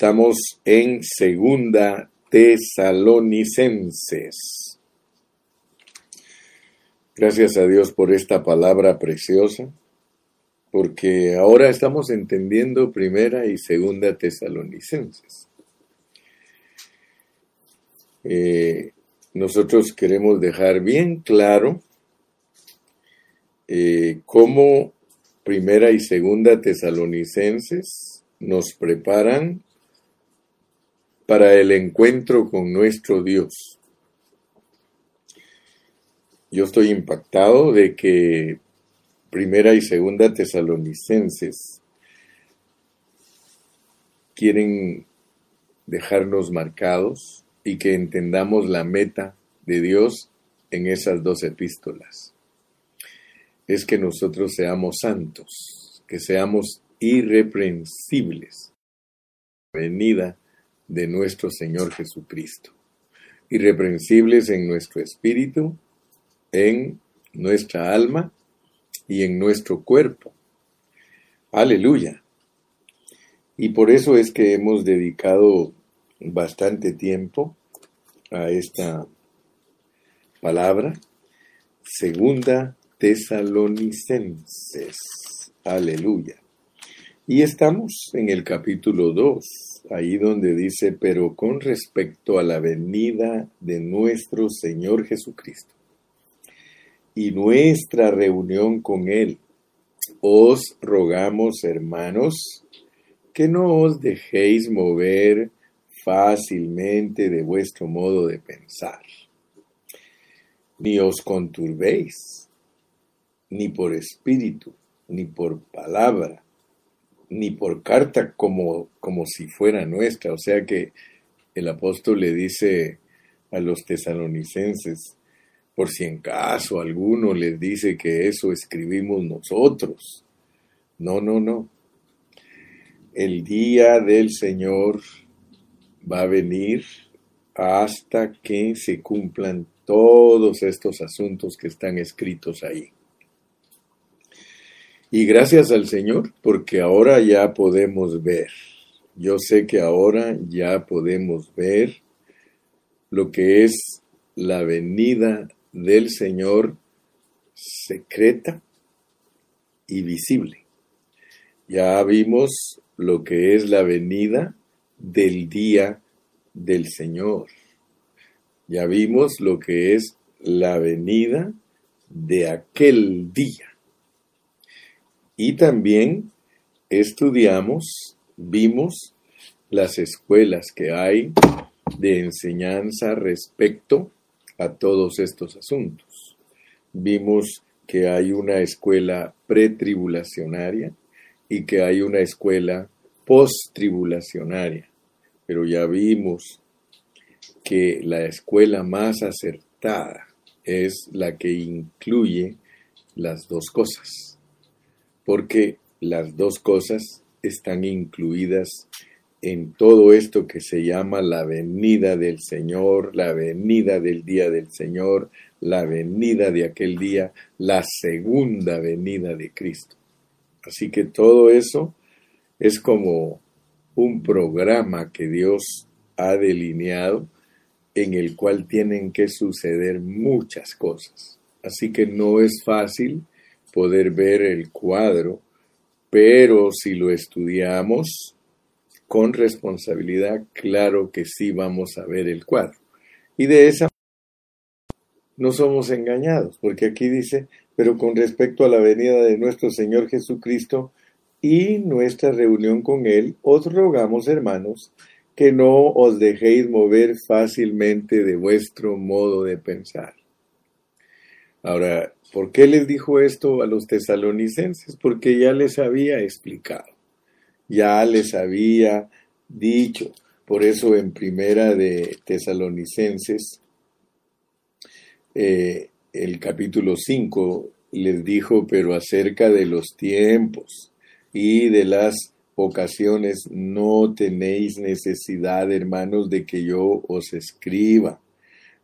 Estamos en Segunda Tesalonicenses. Gracias a Dios por esta palabra preciosa, porque ahora estamos entendiendo Primera y Segunda Tesalonicenses. Eh, nosotros queremos dejar bien claro eh, cómo Primera y Segunda Tesalonicenses nos preparan para el encuentro con nuestro Dios. Yo estoy impactado de que Primera y Segunda Tesalonicenses quieren dejarnos marcados y que entendamos la meta de Dios en esas dos epístolas. Es que nosotros seamos santos, que seamos irreprensibles. Venida de nuestro Señor Jesucristo. Irreprensibles en nuestro espíritu, en nuestra alma y en nuestro cuerpo. Aleluya. Y por eso es que hemos dedicado bastante tiempo a esta palabra. Segunda Tesalonicenses. Aleluya. Y estamos en el capítulo 2, ahí donde dice, pero con respecto a la venida de nuestro Señor Jesucristo y nuestra reunión con Él, os rogamos, hermanos, que no os dejéis mover fácilmente de vuestro modo de pensar, ni os conturbéis, ni por espíritu, ni por palabra, ni por carta como, como si fuera nuestra. O sea que el apóstol le dice a los tesalonicenses, por si en caso alguno les dice que eso escribimos nosotros. No, no, no. El día del Señor va a venir hasta que se cumplan todos estos asuntos que están escritos ahí. Y gracias al Señor, porque ahora ya podemos ver. Yo sé que ahora ya podemos ver lo que es la venida del Señor secreta y visible. Ya vimos lo que es la venida del día del Señor. Ya vimos lo que es la venida de aquel día. Y también estudiamos, vimos las escuelas que hay de enseñanza respecto a todos estos asuntos. Vimos que hay una escuela pretribulacionaria y que hay una escuela post-tribulacionaria, pero ya vimos que la escuela más acertada es la que incluye las dos cosas porque las dos cosas están incluidas en todo esto que se llama la venida del Señor, la venida del día del Señor, la venida de aquel día, la segunda venida de Cristo. Así que todo eso es como un programa que Dios ha delineado en el cual tienen que suceder muchas cosas. Así que no es fácil poder ver el cuadro, pero si lo estudiamos con responsabilidad, claro que sí vamos a ver el cuadro. Y de esa no somos engañados, porque aquí dice, pero con respecto a la venida de nuestro Señor Jesucristo y nuestra reunión con Él, os rogamos, hermanos, que no os dejéis mover fácilmente de vuestro modo de pensar. Ahora, ¿Por qué les dijo esto a los tesalonicenses? Porque ya les había explicado, ya les había dicho. Por eso en primera de tesalonicenses, eh, el capítulo 5 les dijo, pero acerca de los tiempos y de las ocasiones no tenéis necesidad, hermanos, de que yo os escriba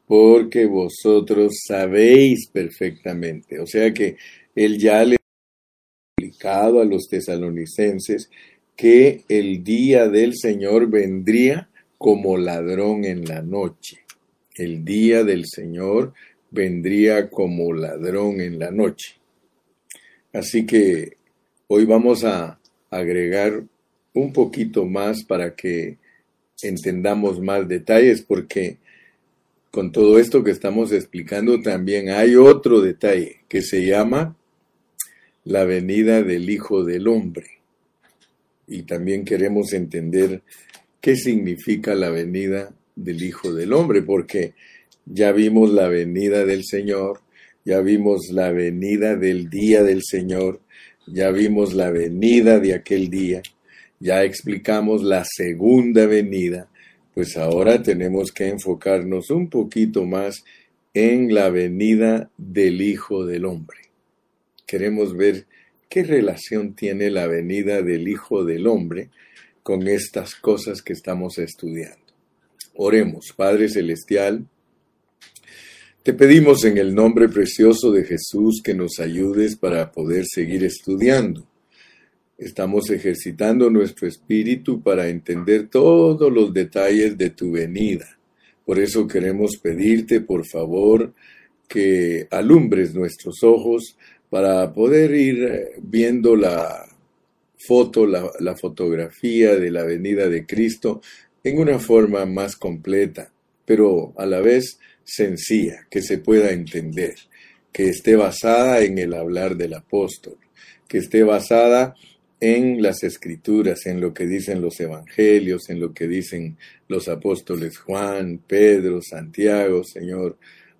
porque vosotros sabéis perfectamente. O sea que él ya le ha explicado a los tesalonicenses que el día del Señor vendría como ladrón en la noche. El día del Señor vendría como ladrón en la noche. Así que hoy vamos a agregar un poquito más para que entendamos más detalles, porque con todo esto que estamos explicando también hay otro detalle que se llama la venida del Hijo del Hombre. Y también queremos entender qué significa la venida del Hijo del Hombre, porque ya vimos la venida del Señor, ya vimos la venida del día del Señor, ya vimos la venida de aquel día, ya explicamos la segunda venida, pues ahora tenemos que enfocarnos un poquito más en la venida del Hijo del Hombre. Queremos ver qué relación tiene la venida del Hijo del Hombre con estas cosas que estamos estudiando. Oremos, Padre Celestial, te pedimos en el nombre precioso de Jesús que nos ayudes para poder seguir estudiando. Estamos ejercitando nuestro espíritu para entender todos los detalles de tu venida. Por eso queremos pedirte, por favor, que alumbres nuestros ojos para poder ir eh, viendo la foto, la, fotografía de la venida de Cristo en una forma más completa, pero a la vez sencilla, que se pueda entender, que esté basada en el hablar del apóstol, que esté basada en las escrituras, en lo que dicen los evangelios, en lo que dicen los apóstoles Juan, Pedro, Santiago, Señor.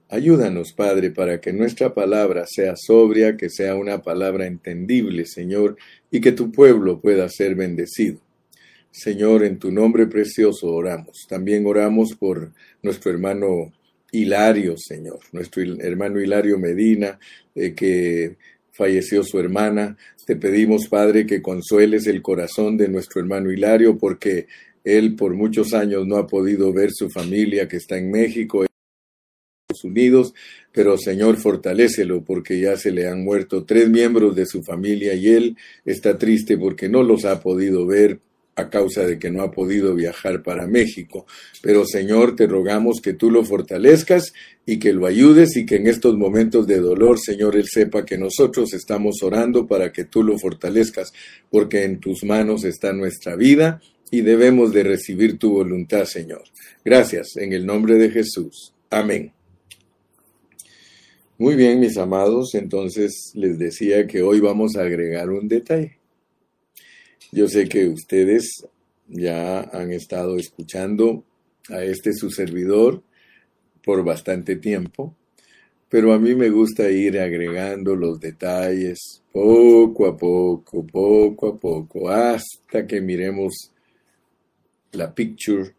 Ayúdanos, Padre, para que nuestra palabra sea sobria, que sea una palabra entendible, Señor, y que tu pueblo pueda ser bendecido. Señor, en tu nombre precioso oramos. También oramos por nuestro hermano Hilario, Señor, nuestro hermano Hilario Medina, eh, que falleció su hermana. Te pedimos, Padre, que consueles el corazón de nuestro hermano Hilario, porque él por muchos años no ha podido ver su familia que está en México. Estados Unidos, pero Señor, fortalécelo porque ya se le han muerto tres miembros de su familia y él está triste porque no los ha podido ver a causa de que no ha podido viajar para México. Pero Señor, te rogamos que tú lo fortalezcas y que lo ayudes y que en estos momentos de dolor, Señor, Él sepa que nosotros estamos orando para que tú lo fortalezcas, porque en tus manos está nuestra vida y debemos de recibir tu voluntad, Señor. Gracias, en el nombre de Jesús. Amén. Muy bien, mis amados, entonces les decía que hoy vamos a agregar un detalle. Yo sé que ustedes ya han estado escuchando a este su servidor por bastante tiempo, pero a mí me gusta ir agregando los detalles poco a poco, poco a poco, hasta que miremos la picture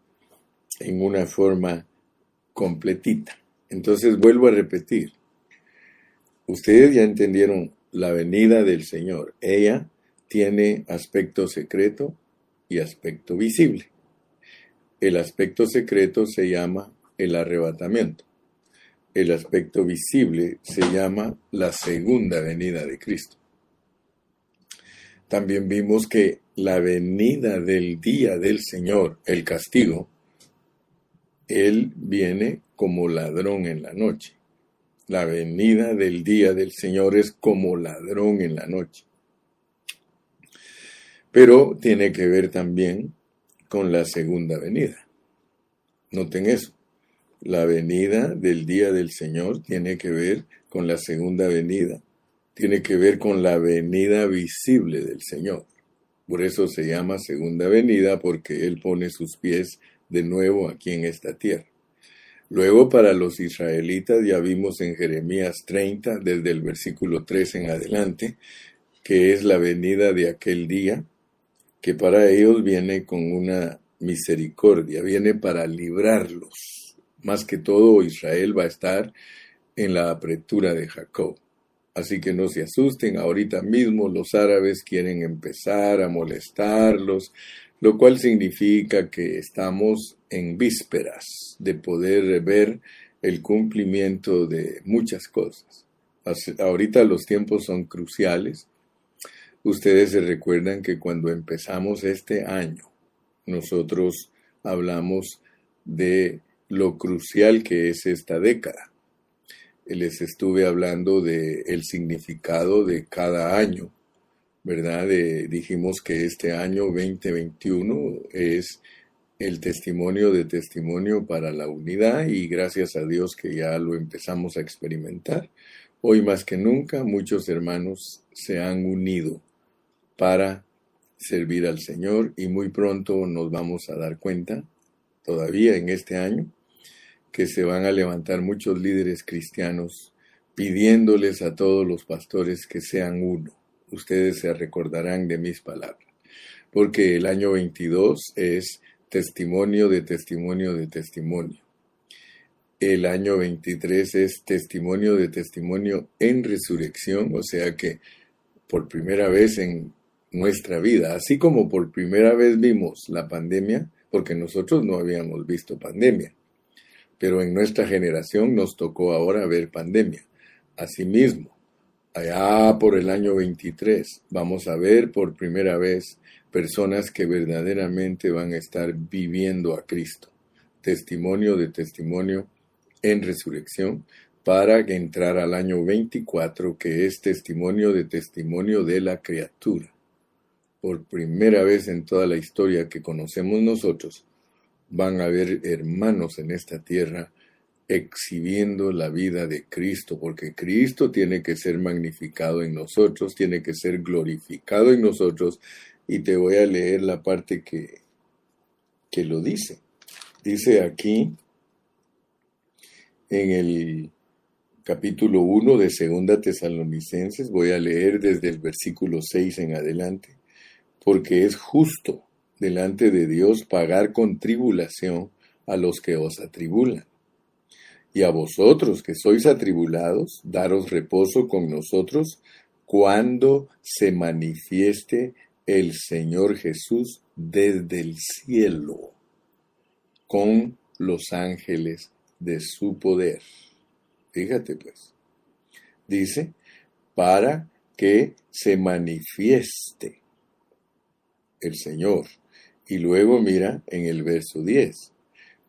en una forma completita. Entonces vuelvo a repetir, ustedes ya entendieron la venida del Señor. Ella tiene aspecto secreto y aspecto visible. El aspecto secreto se llama el arrebatamiento. El aspecto visible se llama la segunda venida de Cristo. También vimos que la venida del día del Señor, el castigo, Él viene como ladrón en la noche. La venida del día del Señor es como ladrón en la noche pero tiene que ver también con la segunda venida. Noten eso. La venida del día del Señor tiene que ver con la segunda venida. Tiene que ver con la venida visible del Señor. Por eso se llama segunda venida porque Él pone sus pies de nuevo aquí en esta tierra. Luego para los israelitas ya vimos en Jeremías 30, desde el versículo 3 en adelante, que es la venida de aquel día, que para ellos viene con una misericordia, viene para librarlos. Más que todo, Israel va a estar en la apretura de Jacob. Así que no se asusten, ahorita mismo los árabes quieren empezar a molestarlos, lo cual significa que estamos en vísperas de poder ver el cumplimiento de muchas cosas. Ahorita los tiempos son cruciales Ustedes se recuerdan que cuando empezamos este año, nosotros hablamos de lo crucial que es esta década. Les estuve hablando de el significado de cada año, ¿verdad? dijimos que este año 2021 es el testimonio de testimonio para la unidad y gracias a Dios que ya lo empezamos a experimentar. Hoy más que nunca muchos hermanos se han unido para servir al Señor y muy pronto nos vamos a dar cuenta, todavía en este año, que se van a levantar muchos líderes cristianos pidiéndoles a todos los pastores que sean uno. Ustedes se recordarán de mis palabras, porque el año 22 es testimonio de testimonio de testimonio. El año 23 es testimonio de testimonio en resurrección, o sea que por primera vez en nuestra vida, así como por primera vez vimos la pandemia, porque nosotros no habíamos visto pandemia, pero en nuestra generación nos tocó ahora ver pandemia. Asimismo, allá por el año 23 vamos a ver por primera vez personas que verdaderamente van a estar viviendo a Cristo. Testimonio de testimonio en resurrección para entrar al año 24 que es testimonio de testimonio de la criatura. Por primera vez en toda la historia que conocemos nosotros, van a haber hermanos en esta tierra exhibiendo la vida de Cristo, porque Cristo tiene que ser magnificado en nosotros, tiene que ser glorificado en nosotros y te voy a leer la parte que, que lo dice. Dice aquí en el capítulo 1 de Segunda Tesalonicenses, voy a leer desde el versículo 6 en adelante, porque es justo delante de Dios pagar con tribulación a los que os atribulan. Y a vosotros que sois atribulados, daros reposo con nosotros cuando se manifieste el Señor Jesús desde el cielo con los ángeles de su poder. Fíjate pues. Dice, para que se manifieste el Señor. Y luego mira en el verso 10,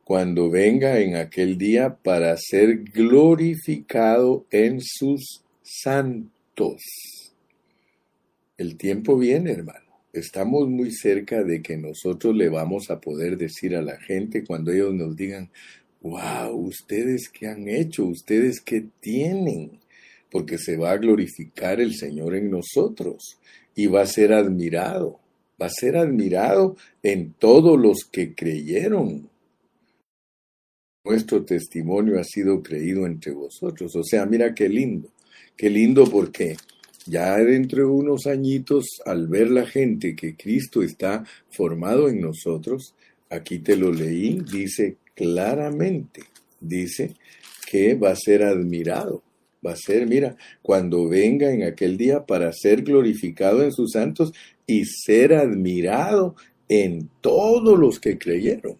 cuando venga en aquel día para ser glorificado en sus santos. El tiempo viene, hermano. Estamos muy cerca de que nosotros le vamos a poder decir a la gente cuando ellos nos digan, wow, ustedes qué han hecho, ustedes qué tienen, porque se va a glorificar el Señor en nosotros y va a ser admirado, va a ser admirado en todos los que creyeron. Nuestro testimonio ha sido creído entre vosotros. O sea, mira qué lindo, qué lindo porque ya dentro de unos añitos, al ver la gente que Cristo está formado en nosotros, aquí te lo leí, dice claramente, dice que va a ser admirado. Va a ser, mira, cuando venga en aquel día para ser glorificado en sus santos y ser admirado en todos los que creyeron.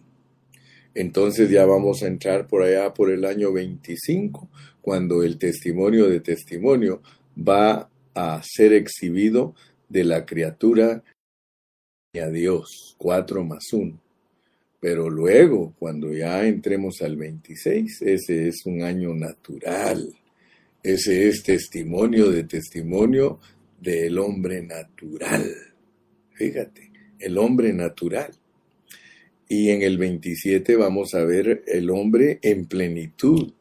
Entonces ya vamos a entrar por allá por el año 25, cuando el testimonio de testimonio va a ser exhibido de la criatura y a Dios, cuatro más uno. Pero luego, cuando ya entremos al 26, ese es un año natural. Ese es testimonio de testimonio del hombre natural. Fíjate, el hombre natural. Y en el 27 vamos a ver el hombre en plenitud.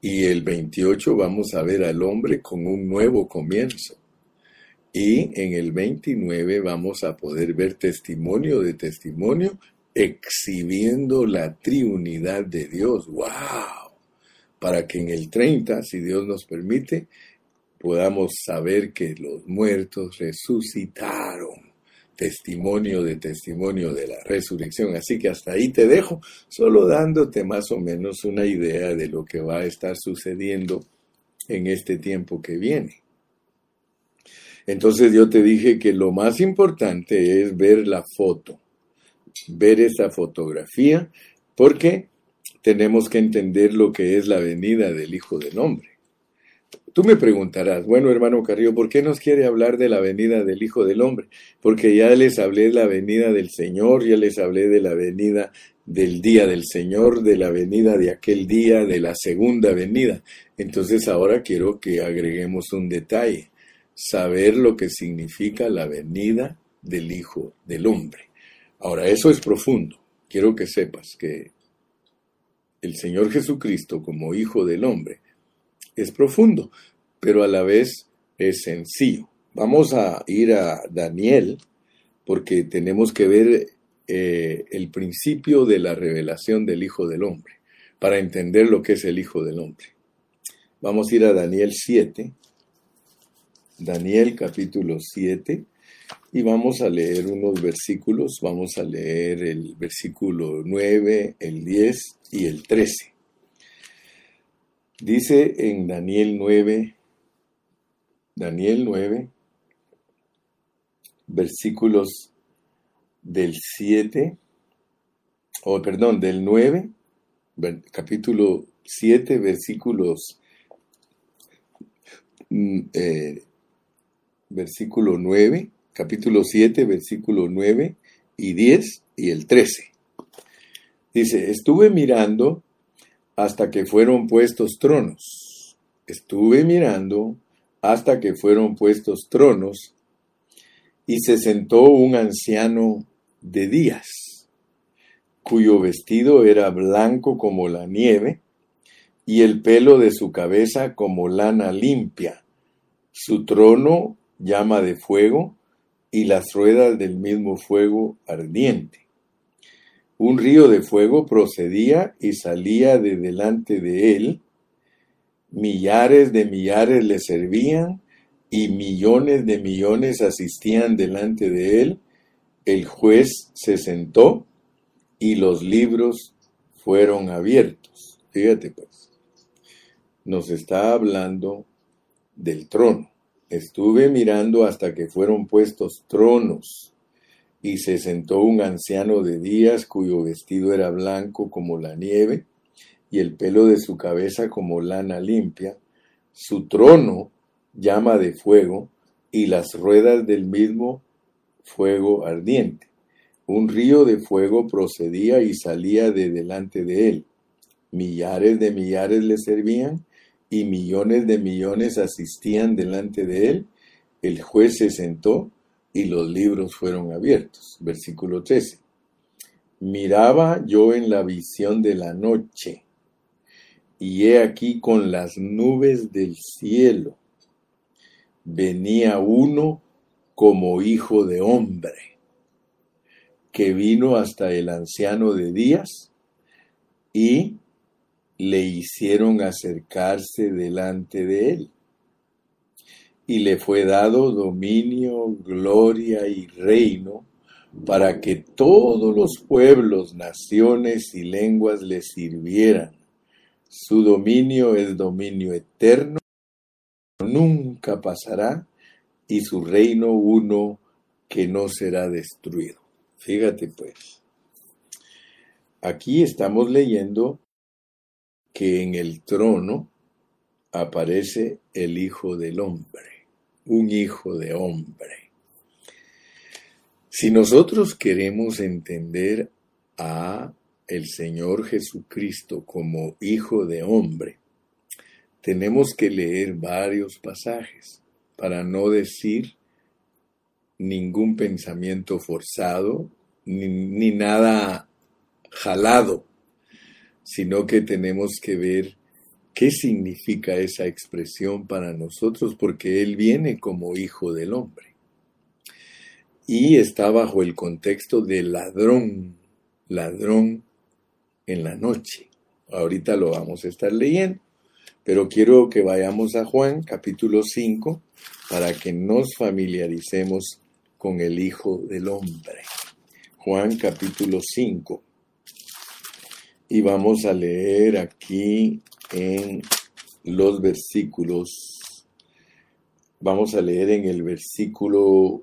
Y el 28 vamos a ver al hombre con un nuevo comienzo. Y en el 29 vamos a poder ver testimonio de testimonio exhibiendo la triunidad de Dios. ¡Wow! Para que en el 30, si Dios nos permite, podamos saber que los muertos resucitaron testimonio de testimonio de la resurrección. Así que hasta ahí te dejo, solo dándote más o menos una idea de lo que va a estar sucediendo en este tiempo que viene. Entonces yo te dije que lo más importante es ver la foto, ver esa fotografía, porque tenemos que entender lo que es la venida del Hijo del Hombre. Tú me preguntarás, bueno hermano Carrillo, ¿por qué nos quiere hablar de la venida del Hijo del Hombre? Porque ya les hablé de la venida del Señor, ya les hablé de la venida del día del Señor, de la venida de aquel día, de la segunda venida. Entonces ahora quiero que agreguemos un detalle, saber lo que significa la venida del Hijo del Hombre. Ahora, eso es profundo. Quiero que sepas que el Señor Jesucristo como Hijo del Hombre es profundo, pero a la vez es sencillo. Vamos a ir a Daniel porque tenemos que ver eh, el principio de la revelación del Hijo del Hombre para entender lo que es el Hijo del Hombre. Vamos a ir a Daniel 7, Daniel capítulo 7, y vamos a leer unos versículos. Vamos a leer el versículo 9, el 10 y el 13. Dice en Daniel 9, Daniel 9, versículos del 7, o perdón, del 9, capítulo 7, versículos, mm, eh, versículo 9, capítulo 7, versículo 9 y 10 y el 13. Dice, estuve mirando hasta que fueron puestos tronos. Estuve mirando hasta que fueron puestos tronos y se sentó un anciano de días, cuyo vestido era blanco como la nieve y el pelo de su cabeza como lana limpia. Su trono llama de fuego y las ruedas del mismo fuego ardiente. Un río de fuego procedía y salía de delante de él. Millares de millares le servían y millones de millones asistían delante de él. El juez se sentó y los libros fueron abiertos. Fíjate pues, nos está hablando del trono. Estuve mirando hasta que fueron puestos tronos y se sentó un anciano de días cuyo vestido era blanco como la nieve y el pelo de su cabeza como lana limpia, su trono llama de fuego y las ruedas del mismo fuego ardiente. Un río de fuego procedía y salía de delante de él. Millares de millares le servían y millones de millones asistían delante de él. El juez se sentó y los libros fueron abiertos. Versículo 13. Miraba yo en la visión de la noche, y he aquí con las nubes del cielo venía uno como hijo de hombre, que vino hasta el anciano de días y le hicieron acercarse delante de él y le fue dado dominio, gloria y reino para que todos los pueblos, naciones y lenguas le sirvieran. Su dominio es dominio eterno, nunca pasará, y su reino uno que no será destruido. Fíjate pues, aquí estamos leyendo que en el trono aparece el Hijo del Hombre un hijo de hombre. Si nosotros queremos entender a el Señor Jesucristo como hijo de hombre, tenemos que leer varios pasajes para no decir ningún pensamiento forzado ni, ni nada jalado, sino que tenemos que ver ¿Qué significa esa expresión para nosotros? Porque Él viene como hijo del hombre. Y está bajo el contexto de ladrón, ladrón en la noche. Ahorita lo vamos a estar leyendo, pero quiero que vayamos a Juan capítulo 5 para que nos familiaricemos con el Hijo del Hombre. Juan capítulo 5. Y vamos a leer aquí en los versículos. Vamos a leer en el versículo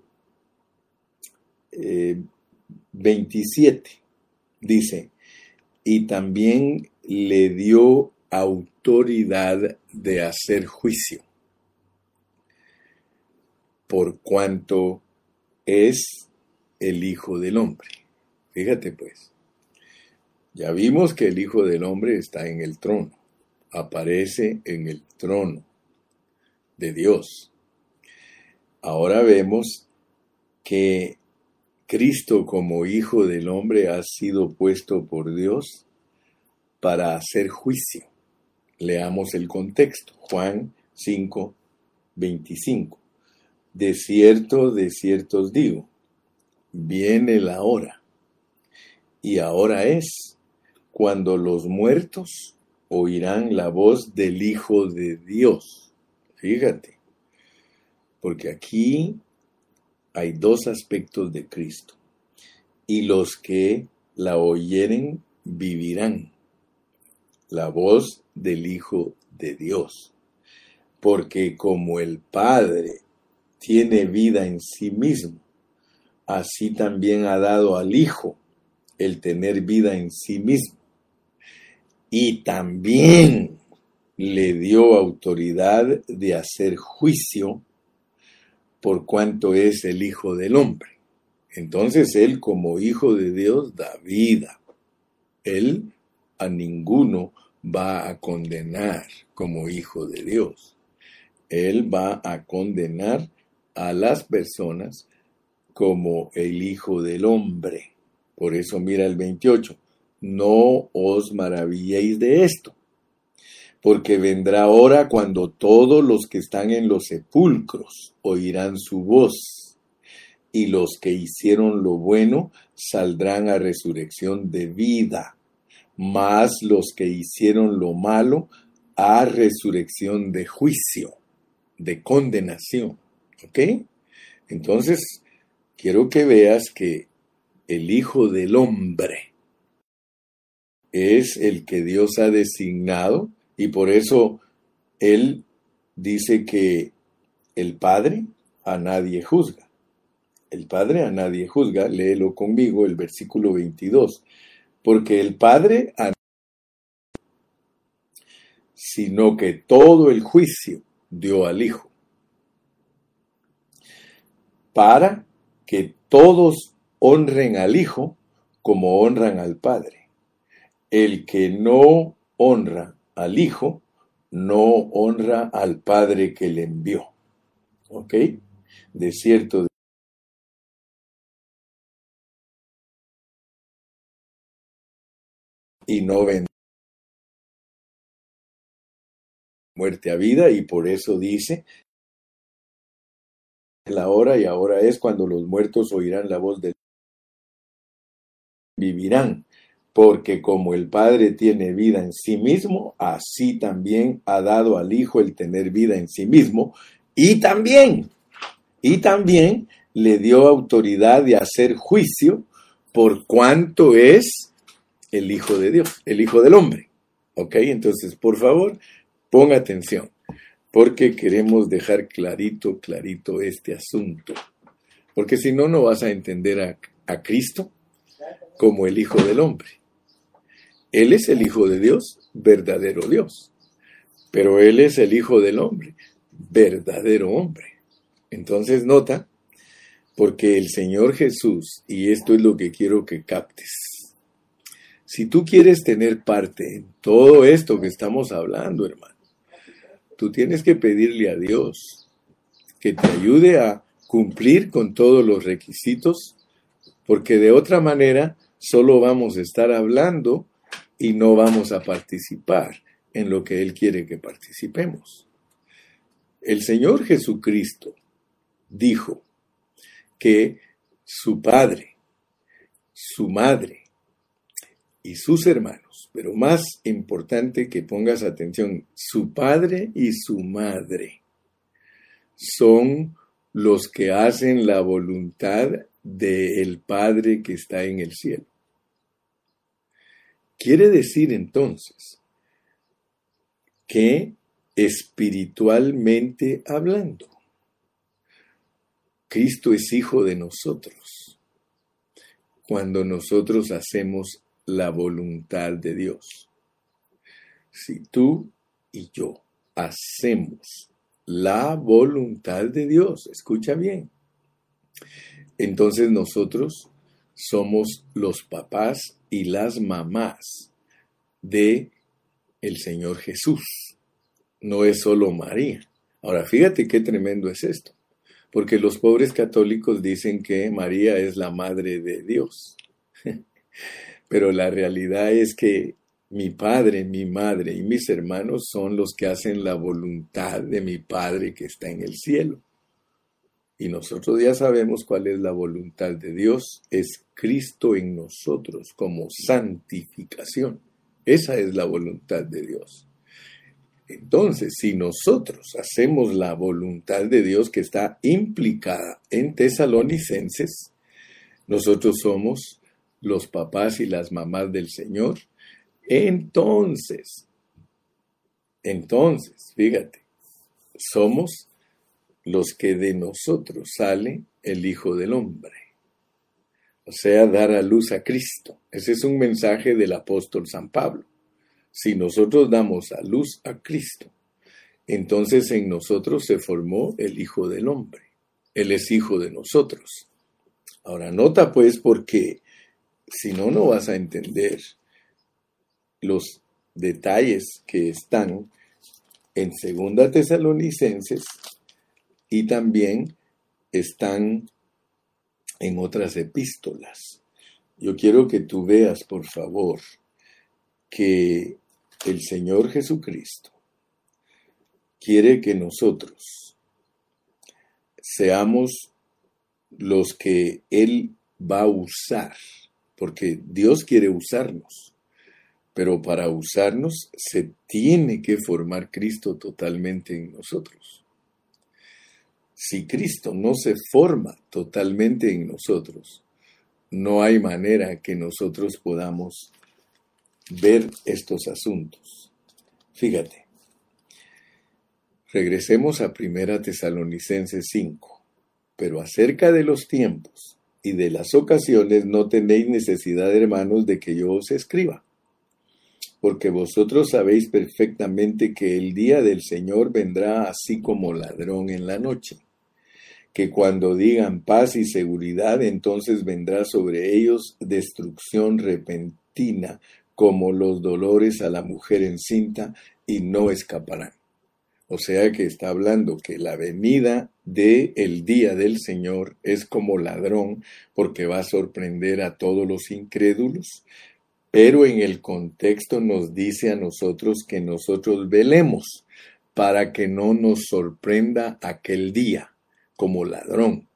27. Eh, Dice, y también le dio autoridad de hacer juicio, por cuanto es el Hijo del Hombre. Fíjate pues, ya vimos que el Hijo del Hombre está en el trono, aparece en el trono de Dios. Ahora vemos que Cristo como Hijo del Hombre ha sido puesto por Dios para hacer juicio. Leamos el contexto. Juan 5, 25. De cierto, de cierto os digo, viene la hora, y ahora es, cuando los muertos oirán la voz del Hijo de Dios. Fíjate, porque aquí hay dos aspectos de Cristo, y los que la oyeren vivirán. La voz del Hijo de Dios. Porque como el Padre tiene vida en sí mismo, así también ha dado al Hijo el tener vida en sí mismo. Y también le dio autoridad de hacer juicio por cuanto es el Hijo del Hombre. Entonces Él como Hijo de Dios da vida. Él a ninguno va a condenar como Hijo de Dios. Él va a condenar a las personas como el Hijo del Hombre. Por eso mira el 28. No os maravilléis de esto, porque vendrá hora cuando todos los que están en los sepulcros oirán su voz, y los que hicieron lo bueno saldrán a resurrección de vida, mas los que hicieron lo malo a resurrección de juicio, de condenación. ¿Ok? Entonces, quiero que veas que el Hijo del Hombre es el que Dios ha designado y por eso Él dice que el Padre a nadie juzga. El Padre a nadie juzga, léelo conmigo el versículo 22, porque el Padre a sino que todo el juicio dio al Hijo para que todos honren al Hijo como honran al Padre. El que no honra al Hijo, no honra al Padre que le envió. ¿Ok? De cierto. Y no ven muerte a vida y por eso dice la hora y ahora es cuando los muertos oirán la voz del vivirán, porque como el Padre tiene vida en sí mismo, así también ha dado al Hijo el tener vida en sí mismo, y también, y también le dio autoridad de hacer juicio por cuanto es el Hijo de Dios, el Hijo del Hombre. ¿Ok? Entonces, por favor, ponga atención porque queremos dejar clarito, clarito este asunto. Porque si no, no vas a entender a, a, Cristo como el Hijo del Hombre. Él es el Hijo de Dios, verdadero Dios. Pero Él es el Hijo del Hombre, verdadero hombre. Entonces nota, porque el Señor Jesús, y esto es lo que quiero que captes, si tú quieres tener parte en todo esto que estamos hablando, hermano, tú tienes que pedirle a Dios que te ayude a cumplir con todos los requisitos, porque de otra manera solo vamos a estar hablando y no vamos a participar en lo que Él quiere que participemos. El Señor Jesucristo dijo que su Padre, su Madre y sus hermanos pero más importante que pongas atención, su padre y su madre son los que hacen la voluntad del Padre que está en el cielo. Quiere decir entonces que espiritualmente hablando, Cristo es hijo de nosotros cuando nosotros hacemos la voluntad de Dios. Si tú y yo hacemos la voluntad de Dios, escucha bien, entonces nosotros somos los papás y las mamás de el Señor Jesús. No es solo María. Ahora, fíjate qué tremendo es esto. Porque los pobres católicos dicen que María es la madre de Dios. Pero la realidad es que mi padre, mi madre y mis hermanos son los que hacen la voluntad de mi Padre que está en el cielo. Y nosotros ya sabemos cuál es la voluntad de Dios, es Cristo en nosotros como santificación. Esa es la voluntad de Dios. Entonces, si nosotros hacemos la voluntad de Dios que está implicada en tesalonicenses, nosotros somos los papás y las mamás del Señor. Entonces, entonces, fíjate, somos los que de nosotros sale el Hijo del Hombre. O sea, dar a luz a Cristo. Ese es un mensaje del apóstol San Pablo. Si nosotros damos a luz a Cristo, entonces en nosotros se formó el Hijo del Hombre. Él es Hijo de nosotros. Ahora, nota pues porque si no, no vas a entender los detalles que están en Segunda Tesalonicenses y también están en otras epístolas. Yo quiero que tú veas, por favor, que el Señor Jesucristo quiere que nosotros seamos los que Él va a usar, porque Dios quiere usarnos, pero para usarnos se tiene que formar Cristo totalmente en nosotros. Si Cristo no se forma totalmente en nosotros, no hay manera que nosotros podamos ver estos asuntos. Fíjate, regresemos a Primera Tesalonicenses 5, pero acerca de los tiempos y de las ocasiones no tenéis necesidad, hermanos, de que yo os escriba, porque vosotros sabéis perfectamente que el día del Señor vendrá así como ladrón en la noche que cuando digan paz y seguridad, entonces vendrá sobre ellos destrucción repentina, como los dolores a la mujer encinta, y no escaparán. O sea que está hablando que la venida de día del Señor es como ladrón, porque va a sorprender a todos los incrédulos, pero en el contexto nos dice a nosotros que nosotros velemos para que no nos sorprenda aquel día como ladrón.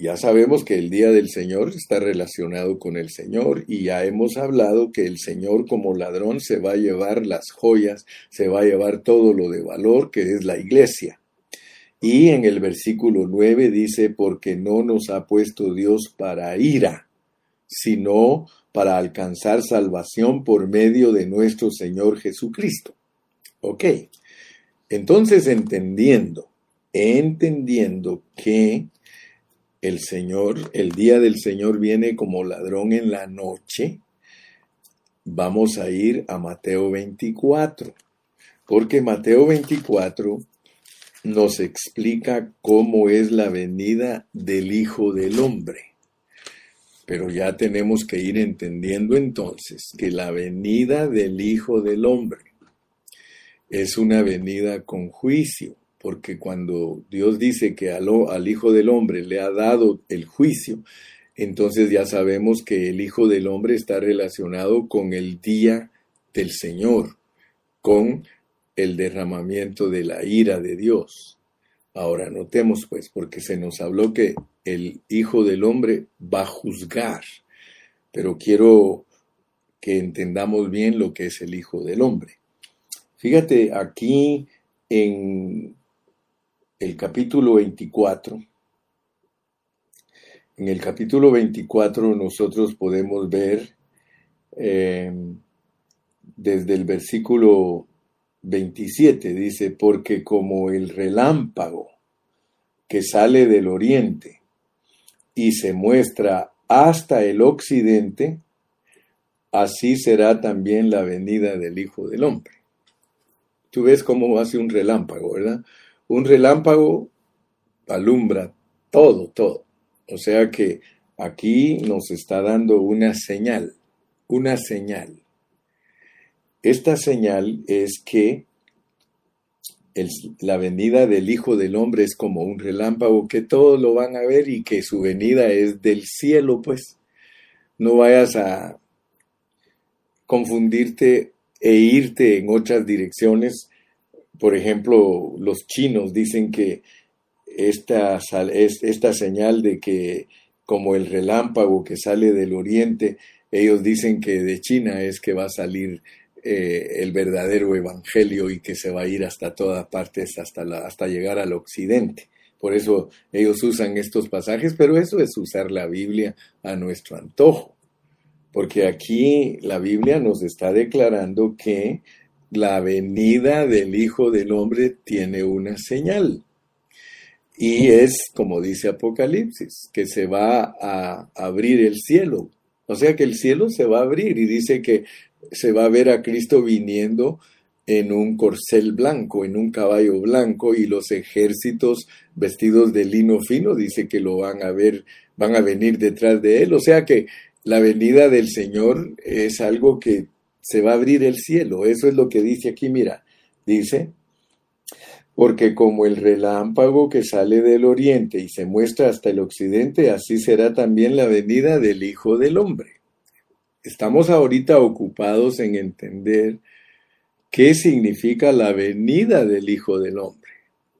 ya sabemos que el día del Señor está relacionado con el Señor y ya hemos hablado que el Señor como ladrón se va a llevar las joyas, se va a llevar todo lo de valor que es la iglesia. Y en el versículo 9 dice, porque no nos ha puesto Dios para ira, sino para alcanzar salvación por medio de nuestro Señor Jesucristo. Ok, entonces entendiendo entendiendo que el Señor, el día del Señor viene como ladrón en la noche, vamos a ir a Mateo 24, porque Mateo 24 nos explica cómo es la venida del Hijo del Hombre. Pero ya tenemos que ir entendiendo entonces que la venida del Hijo del Hombre es una venida con juicio porque cuando Dios dice que al, al, Hijo del Hombre le ha dado el juicio, entonces ya sabemos que el Hijo del Hombre está relacionado con el día del Señor, con el derramamiento de la ira de Dios. Ahora notemos pues, porque se nos habló que el Hijo del Hombre va a juzgar, pero quiero que entendamos bien lo que es el Hijo del Hombre. Fíjate aquí en el capítulo 24. En el capítulo 24 nosotros podemos ver eh, desde el versículo 27, dice, porque como el relámpago que sale del oriente y se muestra hasta el occidente, así será también la venida del Hijo del Hombre. Tú ves cómo hace un relámpago, ¿verdad? Un relámpago alumbra todo, todo. O sea que aquí nos está dando una señal, una señal. Esta señal es que la venida del Hijo del Hombre es como un relámpago que todos lo van a ver y que su venida es del cielo, pues. No vayas a confundirte e irte en otras direcciones. Por ejemplo, los chinos dicen que esta, esta señal de que como el relámpago que sale del oriente, ellos dicen que de China es que va a salir eh, el verdadero evangelio y que se va a ir hasta todas partes, hasta, la, hasta llegar al occidente. Por eso ellos usan estos pasajes, pero eso es usar la Biblia a nuestro antojo. Porque aquí la Biblia nos está declarando que la venida del Hijo del Hombre tiene una señal. Y es, como dice Apocalipsis, que se va a abrir el cielo. O sea que el cielo se va a abrir y dice que se va a ver a Cristo viniendo en un corcel blanco, en un caballo blanco, y los ejércitos vestidos de lino fino, dice que lo van a ver, van a venir detrás de él. O sea que la venida del Señor es algo que se va a abrir el cielo. Eso es lo que dice aquí, mira, dice, porque como el relámpago que sale del oriente y se muestra hasta el occidente, así será también la venida del Hijo del Hombre. Estamos ahorita ocupados en entender qué significa la venida del Hijo del Hombre,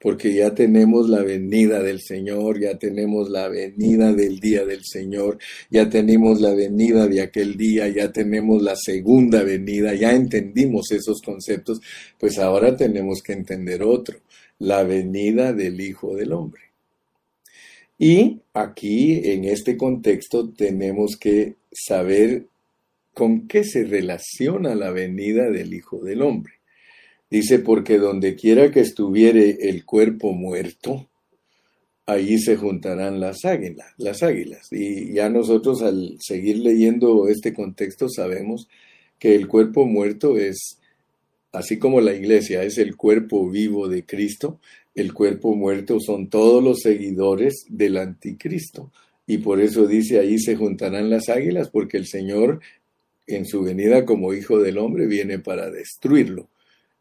porque ya tenemos la venida del Señor, ya tenemos la venida del día del Señor, ya tenemos la venida de aquel día, ya tenemos la segunda venida, ya entendimos esos conceptos, pues ahora tenemos que entender otro, la venida del Hijo del Hombre. Y aquí, en este contexto, tenemos que saber ¿Con qué se relaciona la venida del Hijo del Hombre? Dice, porque donde quiera que estuviere el cuerpo muerto, allí se juntarán las águilas, las águilas. Y ya nosotros al seguir leyendo este contexto sabemos que el cuerpo muerto es, así como la iglesia es el cuerpo vivo de Cristo, el cuerpo muerto son todos los seguidores del anticristo. Y por eso dice, ahí se juntarán las águilas, porque el Señor en su venida como Hijo del Hombre viene para destruirlo.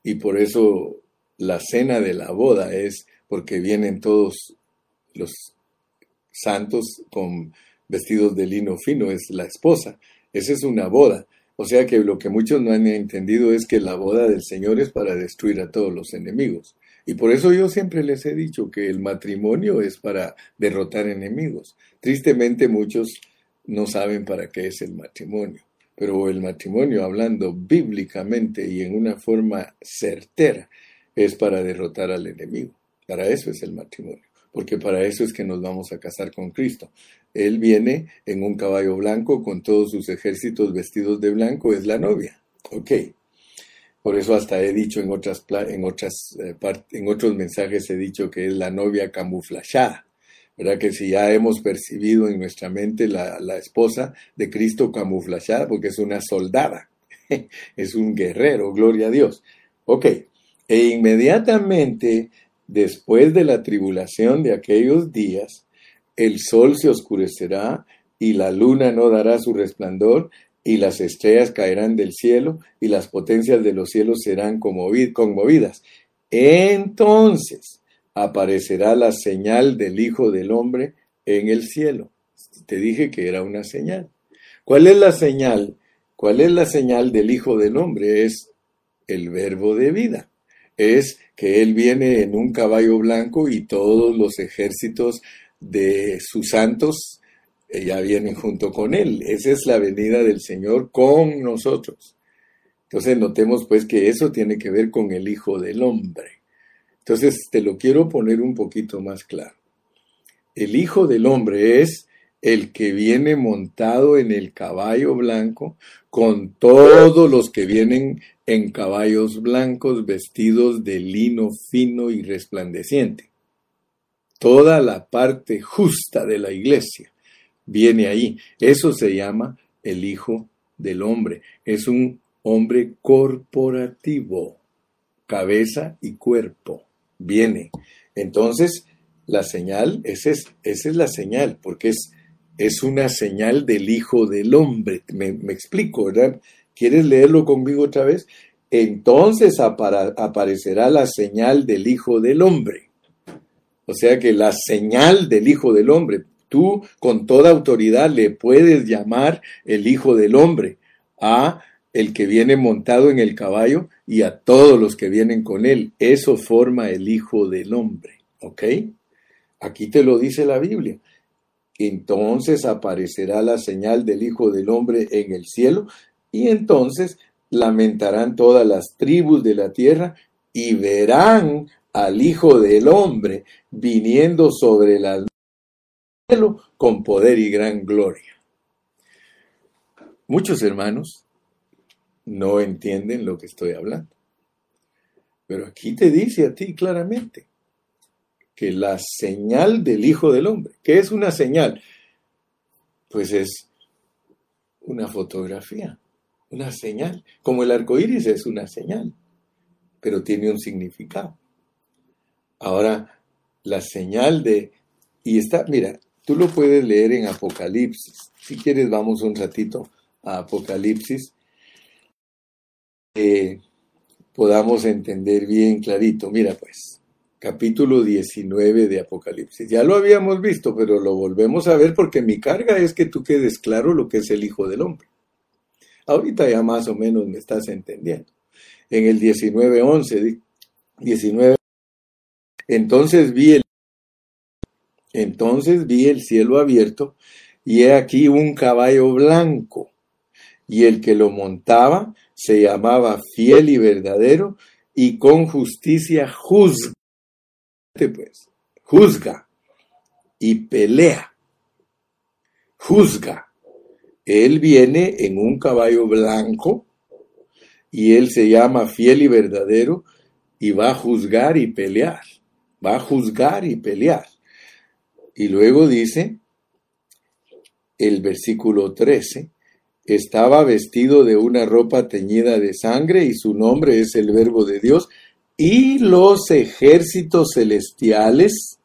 Y por eso la cena de la boda es porque vienen todos los santos con vestidos de lino fino, es la esposa. Esa es una boda. O sea que lo que muchos no han entendido es que la boda del Señor es para destruir a todos los enemigos. Y por eso yo siempre les he dicho que el matrimonio es para derrotar enemigos. Tristemente muchos no saben para qué es el matrimonio. Pero el matrimonio, hablando bíblicamente y en una forma certera, es para derrotar al enemigo. Para eso es el matrimonio, porque para eso es que nos vamos a casar con Cristo. Él viene en un caballo blanco con todos sus ejércitos vestidos de blanco, es la novia. Ok. Por eso hasta he dicho en otras, en otras eh, en otros mensajes he dicho que es la novia camuflada. ¿Verdad? Que si ya hemos percibido en nuestra mente la, esposa de Cristo camuflada, porque es una soldada, es un guerrero, gloria a Dios. Ok, e inmediatamente después de la tribulación de aquellos días, el sol se oscurecerá y la luna no dará su resplandor y las estrellas caerán del cielo y las potencias de los cielos serán conmovidas. Entonces aparecerá la señal del Hijo del Hombre en el cielo. Te dije que era una señal. ¿Cuál es la señal? ¿Cuál es la señal del Hijo del Hombre? Es el verbo de vida. Es que Él viene en un caballo blanco y todos los ejércitos de sus santos eh, ya vienen junto con Él. Esa es la venida del Señor con nosotros. Entonces notemos pues que eso tiene que ver con el Hijo del Hombre. Entonces te lo quiero poner un poquito más claro. El Hijo del Hombre es el que viene montado en el caballo blanco con todos los que vienen en caballos blancos vestidos de lino fino y resplandeciente. Toda la parte justa de la iglesia viene ahí. Eso se llama el Hijo del hombre. Es un hombre corporativo, cabeza y cuerpo. Viene. Entonces, la señal, esa es, esa es la señal, porque es, es una señal del Hijo del Hombre. Me, me explico, ¿verdad? ¿Quieres leerlo conmigo otra vez? Entonces aparecerá la señal del Hijo del Hombre. O sea que la señal del Hijo del Hombre, tú con toda autoridad le puedes llamar el Hijo del Hombre a el que viene montado en el caballo y a todos los que vienen con él. Eso forma el Hijo del Hombre. ¿Ok? Aquí te lo dice la Biblia. Entonces aparecerá la señal del Hijo del Hombre en el cielo y entonces lamentarán todas las tribus de la tierra y verán al Hijo del Hombre viniendo sobre el cielo con poder y gran gloria. Muchos hermanos no entienden lo que estoy hablando. Pero aquí te dice a ti claramente que la señal del Hijo del Hombre, ¿qué es una señal? Pues es una fotografía una señal. Como el arco iris es una señal, pero tiene un significado. Ahora, la señal de. Y está, mira, tú lo puedes leer en Apocalipsis. Si quieres, vamos un ratito a Apocalipsis. Podamos entender bien clarito. Mira, pues, capítulo 19 de Apocalipsis. Ya lo habíamos visto, pero lo volvemos a ver porque mi carga es que tú quedes claro lo que es el Hijo del Hombre. Ahorita ya más o menos me estás entendiendo. En el 19.11, 19, entonces vi el entonces vi el cielo abierto y he aquí un caballo blanco y el que lo montaba se llamaba fiel y verdadero y con justicia juzga, pues, juzga y pelea, juzga él viene en un caballo blanco y él se llama fiel y verdadero y va a juzgar y pelear. Va a juzgar y pelear. Y luego dice el versículo 13, estaba vestido de una ropa teñida de sangre y su nombre es el verbo de Dios y los ejércitos celestiales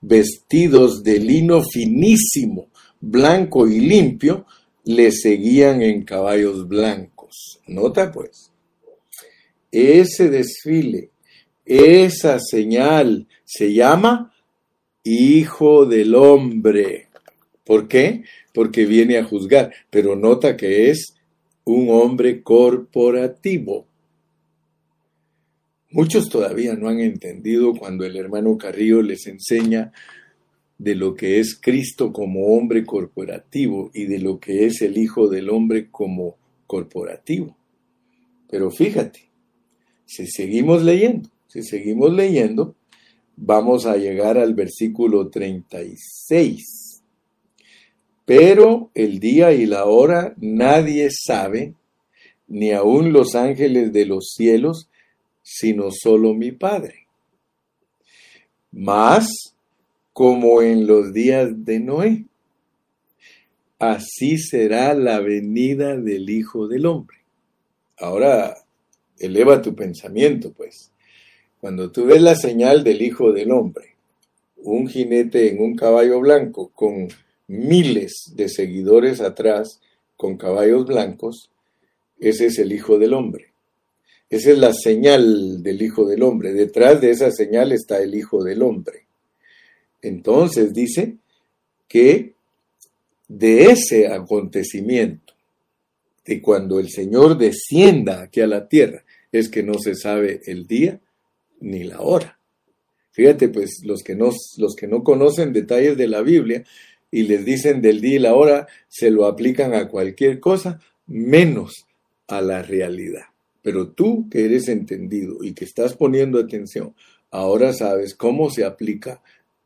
vestidos de lino finísimo, blanco y limpio, le seguían en caballos blancos. Nota pues, ese desfile, esa señal se llama Hijo del Hombre. ¿Por qué? Porque viene a juzgar, pero nota que es un hombre corporativo. Muchos todavía no han entendido cuando el hermano Carrillo les enseña de lo que es Cristo como hombre corporativo y de lo que es el Hijo del Hombre como corporativo. Pero fíjate, si seguimos leyendo, si seguimos leyendo, vamos a llegar al versículo 36. Pero el día y la hora nadie sabe, ni aun los ángeles de los cielos, sino solo mi Padre. Mas como en los días de Noé. Así será la venida del Hijo del Hombre. Ahora, eleva tu pensamiento, pues. Cuando tú ves la señal del Hijo del Hombre, un jinete en un caballo blanco con miles de seguidores atrás con caballos blancos, ese es el Hijo del Hombre. Esa es la señal del Hijo del Hombre. Detrás de esa señal está el Hijo del Hombre. Entonces dice que de ese acontecimiento, de cuando el Señor descienda aquí a la tierra, es que no se sabe el día ni la hora. Fíjate, pues los que no, los que no conocen detalles de la Biblia y les dicen del día y la hora, se lo aplican a cualquier cosa, menos a la realidad. Pero tú que eres entendido y que estás poniendo atención, ahora sabes cómo se aplica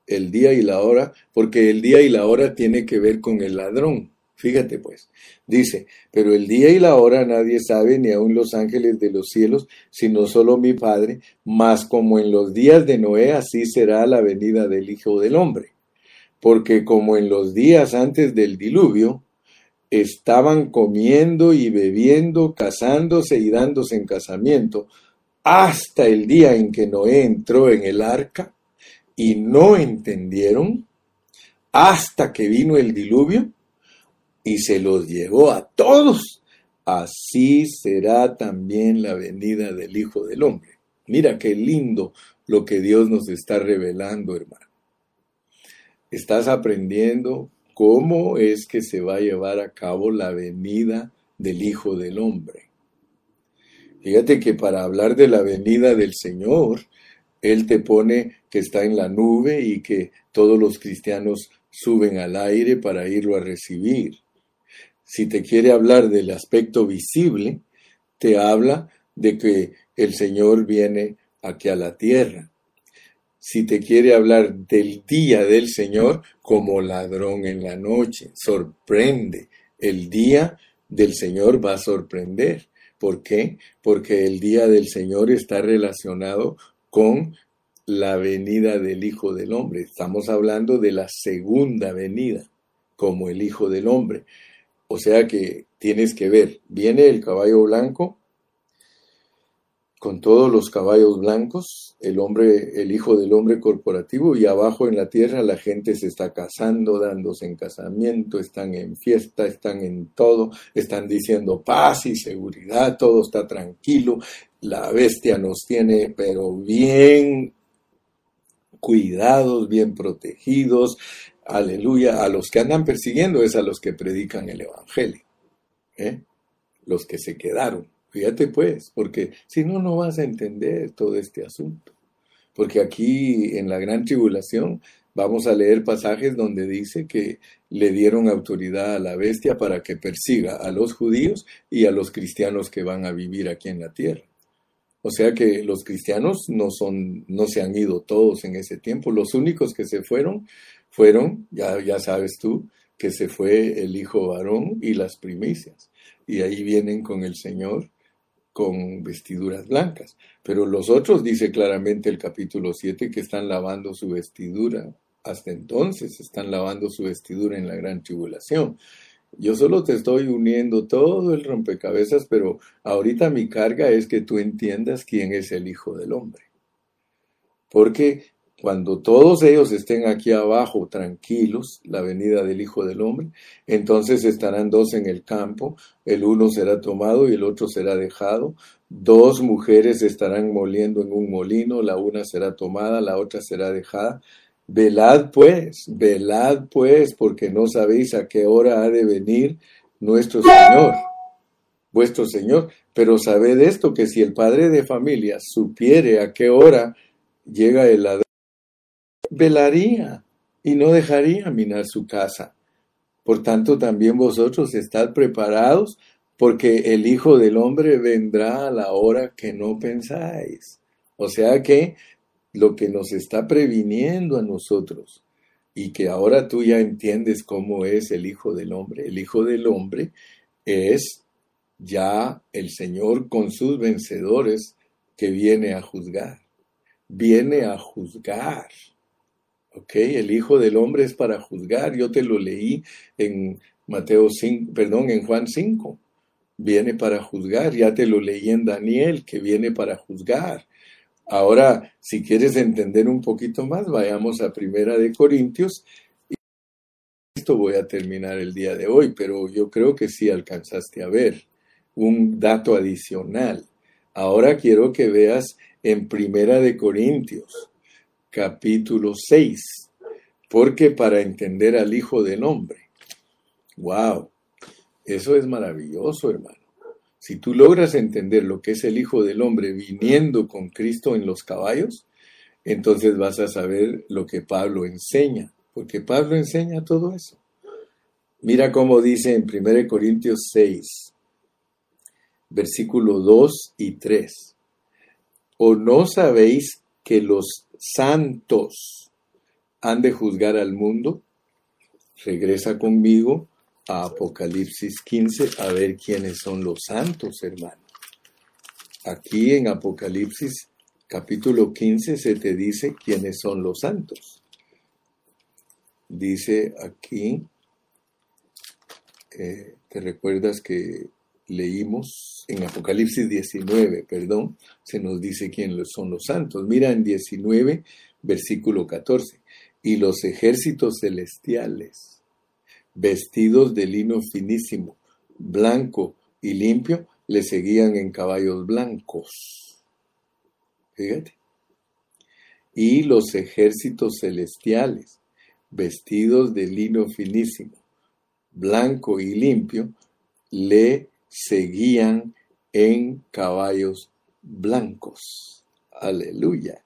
el día y la hora, porque el día y la hora tiene que ver con el ladrón. Fíjate pues, dice, pero el día y la hora nadie sabe, ni aun los ángeles de los cielos, sino solo mi Padre, mas como en los días de Noé, así será la venida del Hijo del Hombre. Porque como en los días antes del diluvio, estaban comiendo y bebiendo, casándose y dándose en casamiento, hasta el día en que Noé entró en el arca y no entendieron, hasta que vino el diluvio y se los llevó a todos. Así será también la venida del Hijo del Hombre. Mira qué lindo lo que Dios nos está revelando, hermano. Estás aprendiendo cómo es que se va a llevar a cabo la venida del Hijo del Hombre. Fíjate que para hablar de la venida del Señor, Él te pone que está en la nube y que todos los cristianos suben al aire para irlo a recibir. Si te quiere hablar del aspecto visible, te habla de que el Señor viene aquí a la tierra. Si te quiere hablar del día del Señor como ladrón en la noche, sorprende. El día del Señor va a sorprender. ¿Por qué? Porque el día del Señor está relacionado con la venida del Hijo del Hombre. Estamos hablando de la segunda venida como el Hijo del Hombre. O sea que tienes que ver, viene el caballo blanco con todos los caballos blancos, el hombre, el hijo del hombre corporativo, y abajo en la tierra la gente se está casando, dándose en casamiento, están en fiesta, están en todo, están diciendo paz y seguridad, todo está tranquilo, la bestia nos tiene pero bien cuidados, bien protegidos, aleluya, a los que andan persiguiendo es a los que predican el Evangelio, ¿eh? los que se quedaron. Fíjate pues, porque si no, no vas a entender todo este asunto. Porque aquí en la gran tribulación vamos a leer pasajes donde dice que le dieron autoridad a la bestia para que persiga a los judíos y a los cristianos que van a vivir aquí en la tierra. O sea que los cristianos no son, no se han ido todos en ese tiempo. Los únicos que se fueron fueron, ya, ya sabes tú, que se fue el hijo varón y las primicias. Y ahí vienen con el Señor con vestiduras blancas. Pero los otros, dice claramente el capítulo 7, que están lavando su vestidura. Hasta entonces están lavando su vestidura en la gran tribulación. Yo solo te estoy uniendo todo el rompecabezas, pero ahorita mi carga es que tú entiendas quién es el Hijo del Hombre. Porque cuando todos ellos estén aquí abajo tranquilos, la venida del Hijo del Hombre, entonces estarán dos en el campo, el uno será tomado y el otro será dejado, dos mujeres estarán moliendo en un molino, la una será tomada, la otra será dejada. Velad pues, velad pues, porque no sabéis a qué hora ha de venir nuestro Señor, vuestro Señor. Pero sabed esto, que si el padre de familia supiere a qué hora llega el ladrón, velaría y no dejaría minar su casa. Por tanto, también vosotros estad preparados, porque el Hijo del Hombre vendrá a la hora que no pensáis. O sea que lo que nos está previniendo a nosotros, y que ahora tú ya entiendes cómo es el Hijo del Hombre. El Hijo del Hombre es ya el Señor con sus vencedores que viene a juzgar. Viene a juzgar. ¿Ok? El Hijo del Hombre es para juzgar. Yo te lo leí en Mateo 5, perdón, en Juan 5. Viene para juzgar. Ya te lo leí en Daniel, que viene para juzgar. Ahora, si quieres entender un poquito más, vayamos a Primera de Corintios. Y esto voy a terminar el día de hoy, pero yo creo que sí alcanzaste a ver un dato adicional. Ahora quiero que veas en Primera de Corintios capítulo 6, porque para entender al Hijo del Hombre, wow, eso es maravilloso, hermano. Si tú logras entender lo que es el Hijo del Hombre viniendo con Cristo en los caballos, entonces vas a saber lo que Pablo enseña, porque Pablo enseña todo eso. Mira cómo dice en 1 Corintios 6, versículo 2 y 3. ¿O no sabéis que los santos han de juzgar al mundo, regresa conmigo a Apocalipsis 15 a ver quiénes son los santos, hermano. Aquí en Apocalipsis capítulo 15 se te dice quiénes son los santos. Dice aquí eh, ¿te recuerdas que leímos en Apocalipsis 19, perdón, se nos dice quiénes son los santos? Mira en 19, versículo 14, y los ejércitos celestiales, vestidos de lino finísimo, blanco y limpio, le seguían en caballos blancos. Fíjate. Y los ejércitos celestiales, vestidos de lino finísimo, blanco y limpio, le seguían en caballos blancos. Aleluya.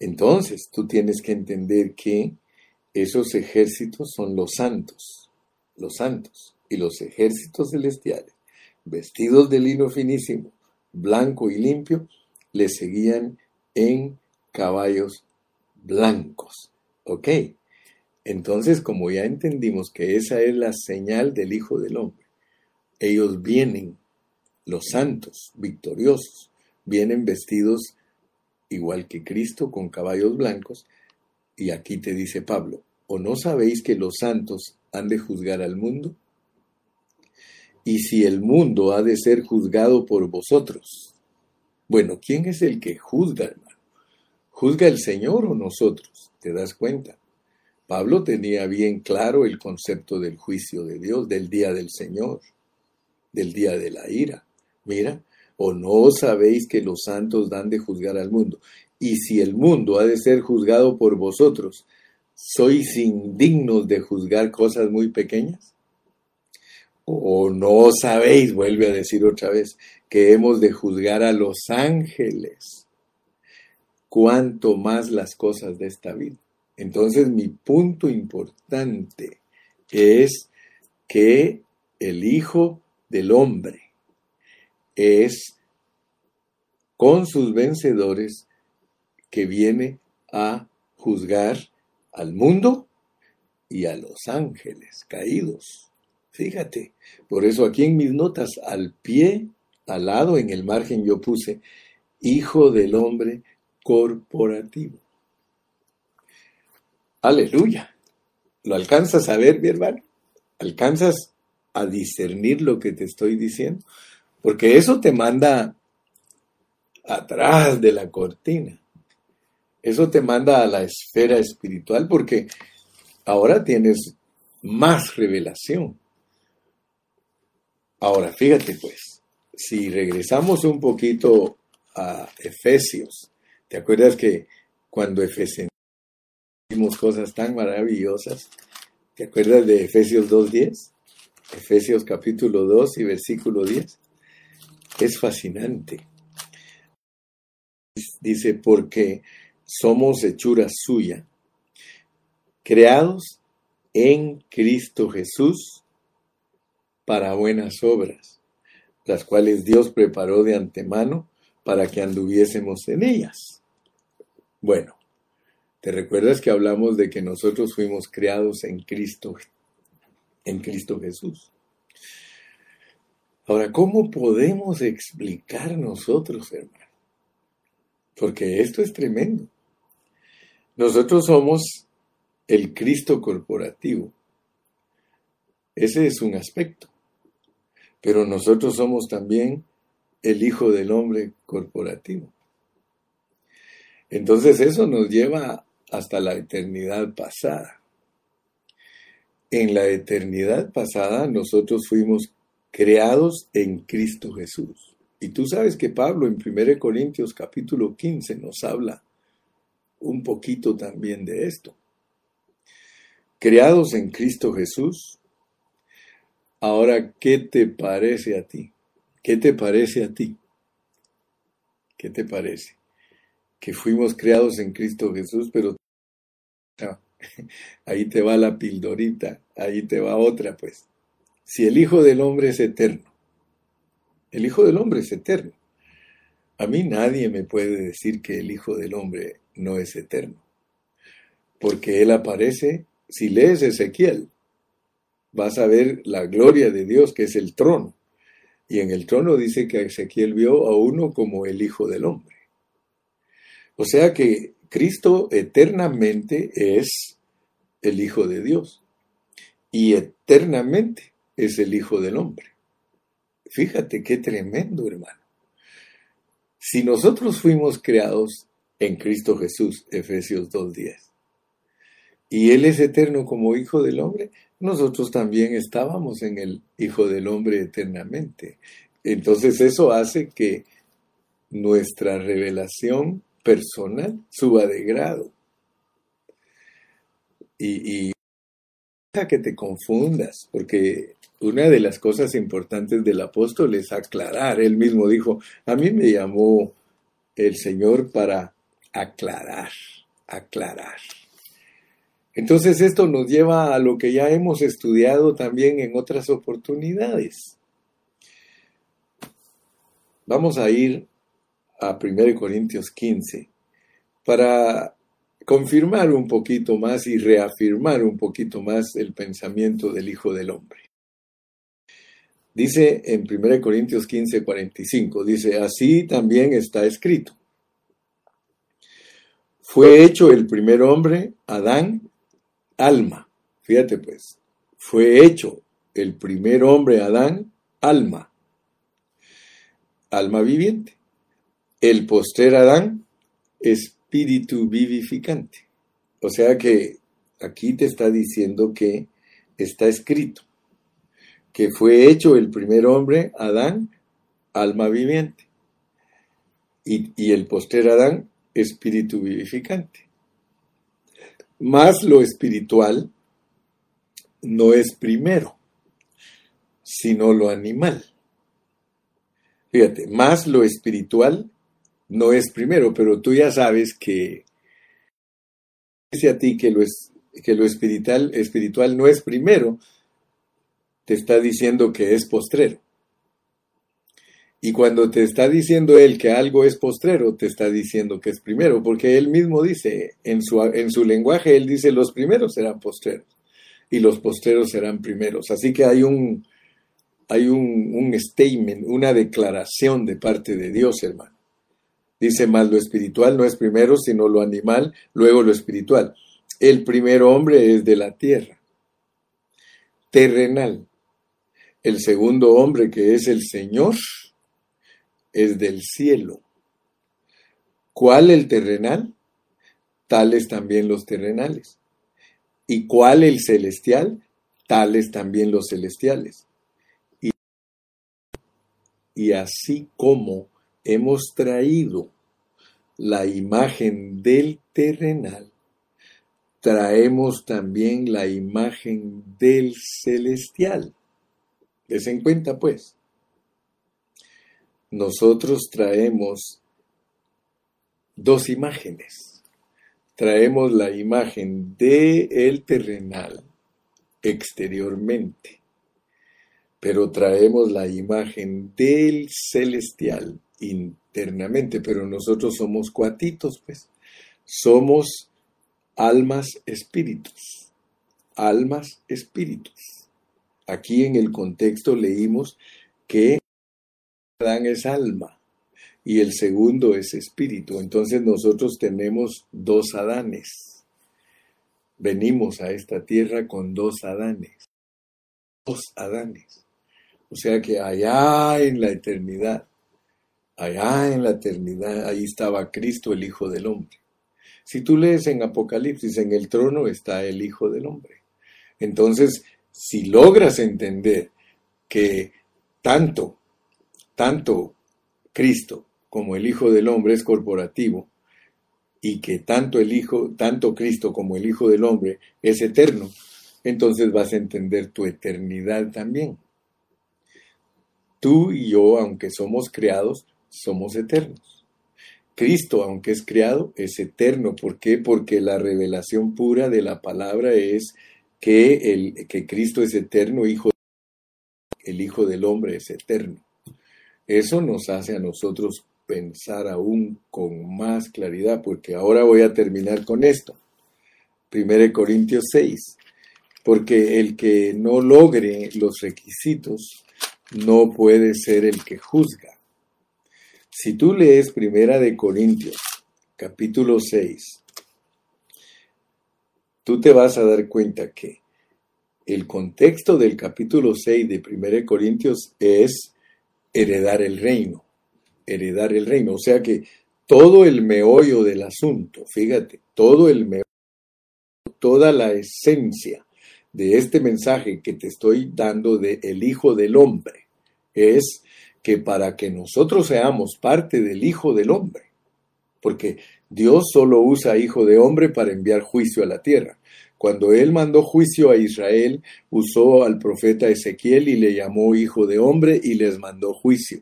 Entonces, tú tienes que entender que esos ejércitos son los santos, los santos y los ejércitos celestiales, vestidos de lino finísimo, blanco y limpio, le seguían en caballos blancos. ¿Ok? Entonces, como ya entendimos que esa es la señal del Hijo del Hombre, ellos vienen, los santos, victoriosos, vienen vestidos igual que Cristo con caballos blancos, y aquí te dice Pablo, ¿o no sabéis que los santos han de juzgar al mundo? Y si el mundo ha de ser juzgado por vosotros. Bueno, ¿quién es el que juzga, hermano? ¿Juzga el Señor o nosotros? ¿Te das cuenta? Pablo tenía bien claro el concepto del juicio de Dios, del día del Señor, del día de la ira. Mira, o no sabéis que los santos dan de juzgar al mundo. Y si el mundo ha de ser juzgado por vosotros, ¿sois indignos de juzgar cosas muy pequeñas? ¿O no sabéis, vuelve a decir otra vez, que hemos de juzgar a los ángeles? Cuanto más las cosas de esta vida. Entonces mi punto importante es que el Hijo del Hombre es con sus vencedores que viene a juzgar al mundo y a los ángeles caídos. Fíjate, por eso aquí en mis notas, al pie, al lado, en el margen yo puse, Hijo del Hombre corporativo. Aleluya. ¿Lo alcanzas a ver, mi hermano? ¿Alcanzas a discernir lo que te estoy diciendo? Porque eso te manda atrás de la cortina. Eso te manda a la esfera espiritual porque ahora tienes más revelación. Ahora, fíjate pues, si regresamos un poquito a Efesios, ¿te acuerdas que cuando Efesios cosas tan maravillosas. ¿Te acuerdas de Efesios 2.10? Efesios capítulo 2 y versículo 10. Es fascinante. Dice, porque somos hechura suya, creados en Cristo Jesús para buenas obras, las cuales Dios preparó de antemano para que anduviésemos en ellas. Bueno, ¿Te recuerdas que hablamos de que nosotros fuimos creados en Cristo, en Cristo Jesús? Ahora, ¿cómo podemos explicar nosotros, hermano? Porque esto es tremendo. Nosotros somos el Cristo corporativo. Ese es un aspecto. Pero nosotros somos también el Hijo del Hombre corporativo. Entonces eso nos lleva hasta la eternidad pasada. En la eternidad pasada nosotros fuimos creados en Cristo Jesús. Y tú sabes que Pablo en 1 Corintios capítulo 15 nos habla un poquito también de esto. Creados en Cristo Jesús. Ahora, ¿qué te parece a ti? ¿Qué te parece a ti? ¿Qué te parece? Que fuimos creados en Cristo Jesús, pero ahí te va la pildorita, ahí te va otra, pues. Si el Hijo del Hombre es eterno, el Hijo del Hombre es eterno. A mí nadie me puede decir que el Hijo del Hombre no es eterno, porque Él aparece, si lees Ezequiel, vas a ver la gloria de Dios, que es el trono. Y en el trono dice que Ezequiel vio a uno como el Hijo del Hombre. O sea que Cristo eternamente es el Hijo de Dios. y eternamente es el Hijo del Hombre. Fíjate qué tremendo, hermano. Si nosotros fuimos creados en Cristo Jesús, Efesios 2.10, y Él es eterno como Hijo del Hombre, nosotros también estábamos en el Hijo del Hombre eternamente. Entonces eso hace que nuestra revelación personal suba de grado. Y, y que te confundas, porque una de las cosas importantes del apóstol es aclarar. Él mismo dijo, a mí me llamó el Señor para aclarar, aclarar. Entonces esto nos lleva a lo que ya hemos estudiado también en otras oportunidades. Vamos a ir a 1 Corintios 15 para confirmar un poquito más y reafirmar un poquito más el pensamiento del Hijo del Hombre. Dice en 1 Corintios 15, 45, dice, así también está escrito. Fue hecho el primer hombre, Adán, alma. Fíjate pues, fue hecho el primer hombre, Adán, alma. Alma viviente. El postrer Adán, es espíritu vivificante. O sea que aquí te está diciendo que está escrito que fue hecho el primer hombre, Adán, alma viviente, y, y el poster Adán, espíritu vivificante. Más lo espiritual no es primero, sino lo animal. Fíjate, más lo espiritual no es primero, pero tú ya sabes que dice a ti que lo, espiritual, espiritual no es primero, te está diciendo que es postrero. Y cuando te está diciendo él que algo es postrero, te está diciendo que es primero, porque él mismo dice, en su, en su lenguaje, él dice, los primeros serán postreros y los postreros serán primeros. Así que hay un statement, una declaración de parte de Dios, hermano. Dice más lo espiritual no es primero, sino lo animal, luego lo espiritual. El primer hombre es de la tierra, terrenal. El segundo hombre, que es el Señor, es del cielo. ¿Cuál el terrenal? Tales también los terrenales. ¿Y cuál el celestial? Tales también los celestiales. Y, y así como hemos traído la imagen del terrenal, traemos también la imagen del celestial. Les en cuenta, pues. Nosotros traemos dos imágenes. Traemos la imagen de el terrenal exteriormente, pero traemos la imagen del celestial internamente, pero nosotros somos cuatitos, pues. Somos almas espíritus. Almas espíritus. Aquí en el contexto leímos que Adán es alma y el segundo es espíritu. Entonces nosotros tenemos dos Adanes. Venimos a esta tierra con dos Adanes. Dos Adanes. O sea que allá en la eternidad, allá en la eternidad, ahí estaba Cristo, el Hijo del Hombre. Si tú lees en Apocalipsis, en el trono está el Hijo del Hombre. Entonces, si logras entender que tanto, tanto Cristo como el Hijo del Hombre es corporativo y que tanto el Hijo, tanto Cristo como el Hijo del Hombre es eterno, entonces vas a entender tu eternidad también. Tú y yo, aunque somos creados, somos eternos. Cristo, aunque es creado, es eterno. ¿Por qué? Porque la revelación pura de la palabra es que, el, que Cristo es eterno, hijo, el Hijo del Hombre es eterno. Eso nos hace a nosotros pensar aún con más claridad, porque ahora voy a terminar con esto. 1 Corintios 6, porque el que no logre los requisitos no puede ser el que juzga. Si tú lees Primera de Corintios, capítulo 6, tú te vas a dar cuenta que el contexto del capítulo 6 de 1 Corintios es heredar el reino, heredar el reino. O sea que todo el meollo del asunto, fíjate, todo el meollo, toda la esencia de este mensaje que te estoy dando de el Hijo del Hombre es que para que nosotros seamos parte del Hijo del Hombre, porque Dios solo usa Hijo de Hombre para enviar juicio a la tierra. Cuando él mandó juicio a Israel, usó al profeta Ezequiel y le llamó hijo de hombre y les mandó juicio.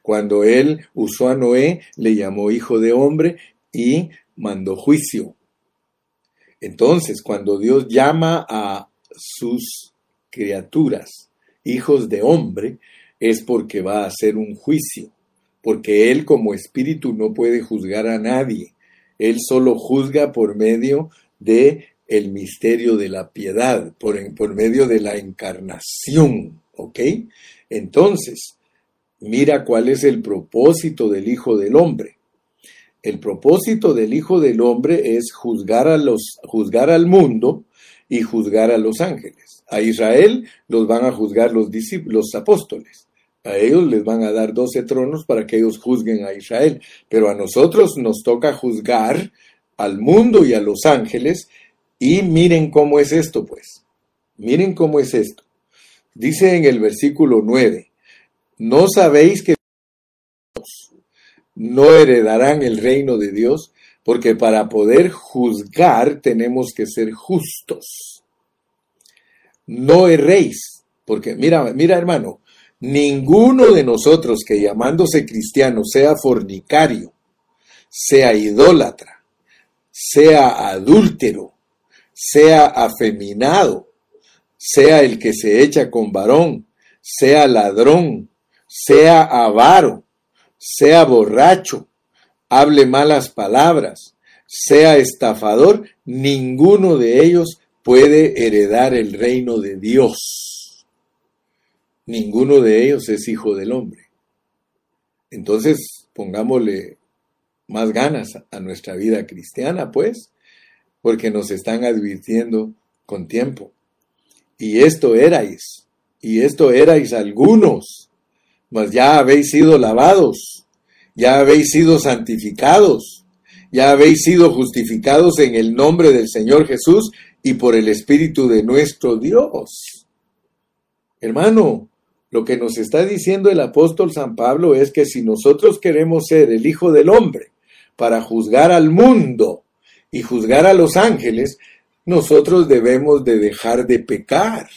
Cuando él usó a Noé, le llamó hijo de hombre y mandó juicio. Entonces, cuando Dios llama a sus criaturas hijos de hombre, es porque va a hacer un juicio, porque Él como espíritu no puede juzgar a nadie. Él solo juzga por medio de el misterio de la piedad, por, por medio de la encarnación, ¿ok? Entonces, mira cuál es el propósito del Hijo del Hombre. El propósito del Hijo del Hombre es juzgar, a los, juzgar al mundo y juzgar a los ángeles. A Israel los van a juzgar los, los apóstoles. A ellos les van a dar doce tronos para que ellos juzguen a Israel. Pero a nosotros nos toca juzgar al mundo y a los ángeles y miren cómo es esto, pues. Miren cómo es esto. Dice en el versículo 9, ¿no sabéis que no heredarán el reino de Dios? Porque para poder juzgar tenemos que ser justos. No erréis, porque mira, mira hermano, ninguno de nosotros que llamándose cristiano sea fornicario, sea idólatra, sea adúltero, sea afeminado, sea el que se echa con varón, sea ladrón, sea avaro, sea borracho, hable malas palabras, sea estafador, ninguno de ellos puede heredar el reino de Dios. Ninguno de ellos es hijo del hombre. Entonces, pongámosle más ganas a nuestra vida cristiana, pues, porque nos están advirtiendo con tiempo. Y esto erais, y esto erais algunos, mas ya habéis sido lavados, ya habéis sido santificados, ya habéis sido justificados en el nombre del Señor Jesús y por el Espíritu de nuestro Dios. Hermano, lo que nos está diciendo el apóstol San Pablo es que si nosotros queremos ser el Hijo del Hombre para juzgar al mundo, y juzgar a los ángeles, nosotros debemos de dejar de pecar.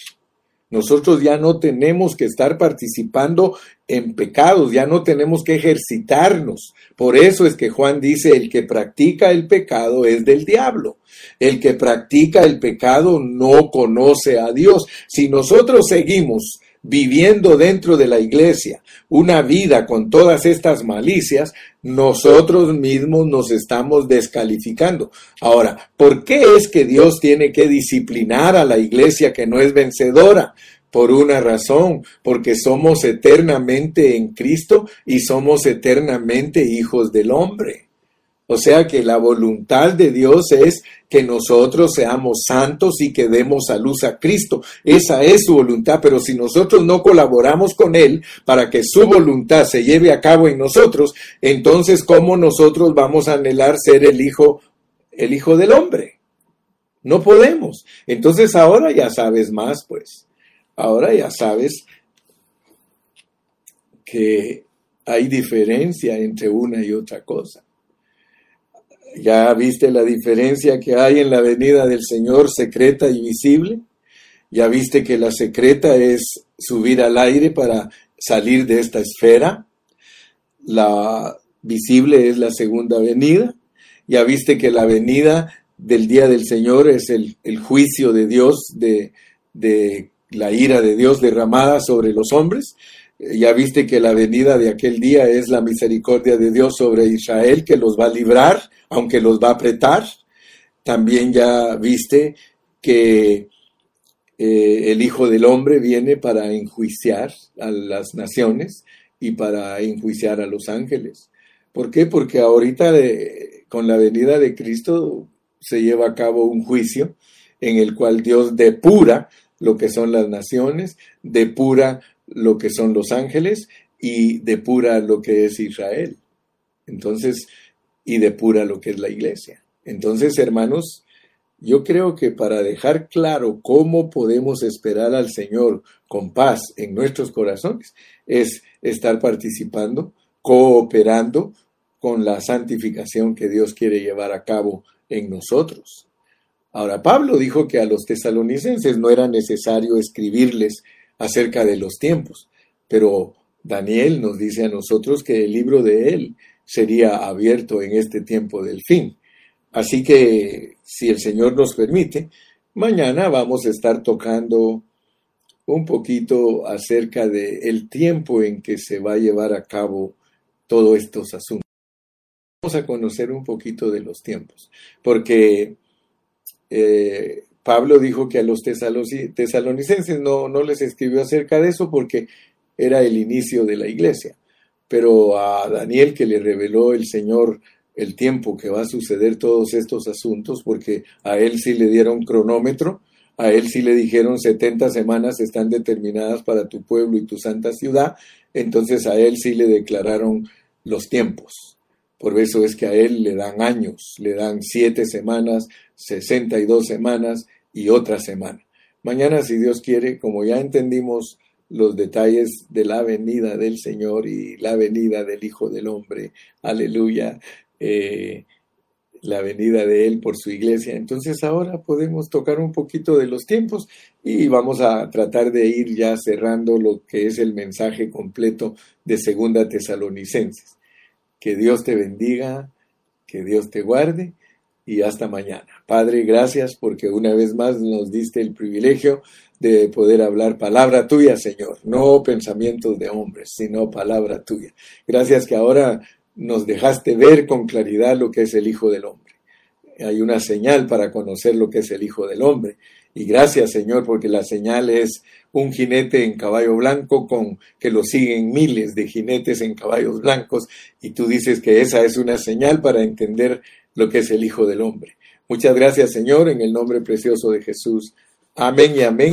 Nosotros ya no tenemos que estar participando en pecados, ya no tenemos que ejercitarnos. Por eso es que Juan dice, el que practica el pecado es del diablo. El que practica el pecado no conoce a Dios. Si nosotros seguimos viviendo dentro de la iglesia una vida con todas estas malicias, nosotros mismos nos estamos descalificando. Ahora, ¿por qué es que Dios tiene que disciplinar a la iglesia que no es vencedora? Por una razón, porque somos eternamente en Cristo y somos eternamente hijos del hombre. O sea que la voluntad de Dios es que nosotros seamos santos y que demos a luz a Cristo. Esa es su voluntad, pero si nosotros no colaboramos con Él para que su voluntad se lleve a cabo en nosotros, entonces ¿cómo nosotros vamos a anhelar ser el Hijo, el Hijo del Hombre? No podemos. Entonces ahora ya sabes más, pues. Ahora ya sabes que hay diferencia entre una y otra cosa. ¿Ya viste la diferencia que hay en la venida del Señor secreta y visible? ¿Ya viste que la secreta es subir al aire para salir de esta esfera? La visible es la segunda venida. ¿Ya viste que la venida del día del Señor es el, juicio de Dios, de, la ira de Dios derramada sobre los hombres? Ya viste que la venida de aquel día es la misericordia de Dios sobre Israel, que los va a librar, aunque los va a apretar. También ya viste que eh, el Hijo del Hombre viene para enjuiciar a las naciones y para enjuiciar a los ángeles. ¿Por qué? Porque ahorita con la venida de Cristo se lleva a cabo un juicio en el cual Dios depura lo que son las naciones, depura lo que son los ángeles y depura lo que es Israel. Entonces, y depura lo que es la iglesia. Entonces, hermanos, yo creo que para dejar claro cómo podemos esperar al Señor con paz en nuestros corazones, es estar participando, cooperando con la santificación que Dios quiere llevar a cabo en nosotros. Ahora, Pablo dijo que a los tesalonicenses no era necesario escribirles acerca de los tiempos, pero Daniel nos dice a nosotros que el libro de él sería abierto en este tiempo del fin. Así que, si el Señor nos permite, mañana vamos a estar tocando un poquito acerca del el tiempo en que se va a llevar a cabo todos estos asuntos. Vamos a conocer un poquito de los tiempos, porque eh, Pablo dijo que a los tesalonicenses no, no les escribió acerca de eso porque era el inicio de la iglesia, pero a Daniel que le reveló el Señor el tiempo que va a suceder todos estos asuntos, porque a él sí le dieron cronómetro, a él sí le dijeron 70 semanas están determinadas para tu pueblo y tu santa ciudad, entonces a él sí le declararon los tiempos. Por eso es que a él le dan años, le dan siete semanas, 62 semanas y otra semana. Mañana, si Dios quiere, como ya entendimos los detalles de la venida del Señor y la venida del Hijo del Hombre, aleluya, eh, la venida de Él por su iglesia. Entonces ahora podemos tocar un poquito de los tiempos y vamos a tratar de ir ya cerrando lo que es el mensaje completo de Segunda Tesalonicenses. Que Dios te bendiga, que Dios te guarde y hasta mañana. Padre, gracias porque una vez más nos diste el privilegio de poder hablar palabra tuya, Señor, no pensamientos de hombres, sino palabra tuya. Gracias que ahora nos dejaste ver con claridad lo que es el Hijo del Hombre. Hay una señal para conocer lo que es el Hijo del Hombre. Y gracias, Señor, porque la señal es un jinete en caballo blanco con que lo siguen miles de jinetes en caballos blancos. Y tú dices que esa es una señal para entender lo que es el Hijo del Hombre. Muchas gracias, Señor, en el nombre precioso de Jesús. Amén y amén.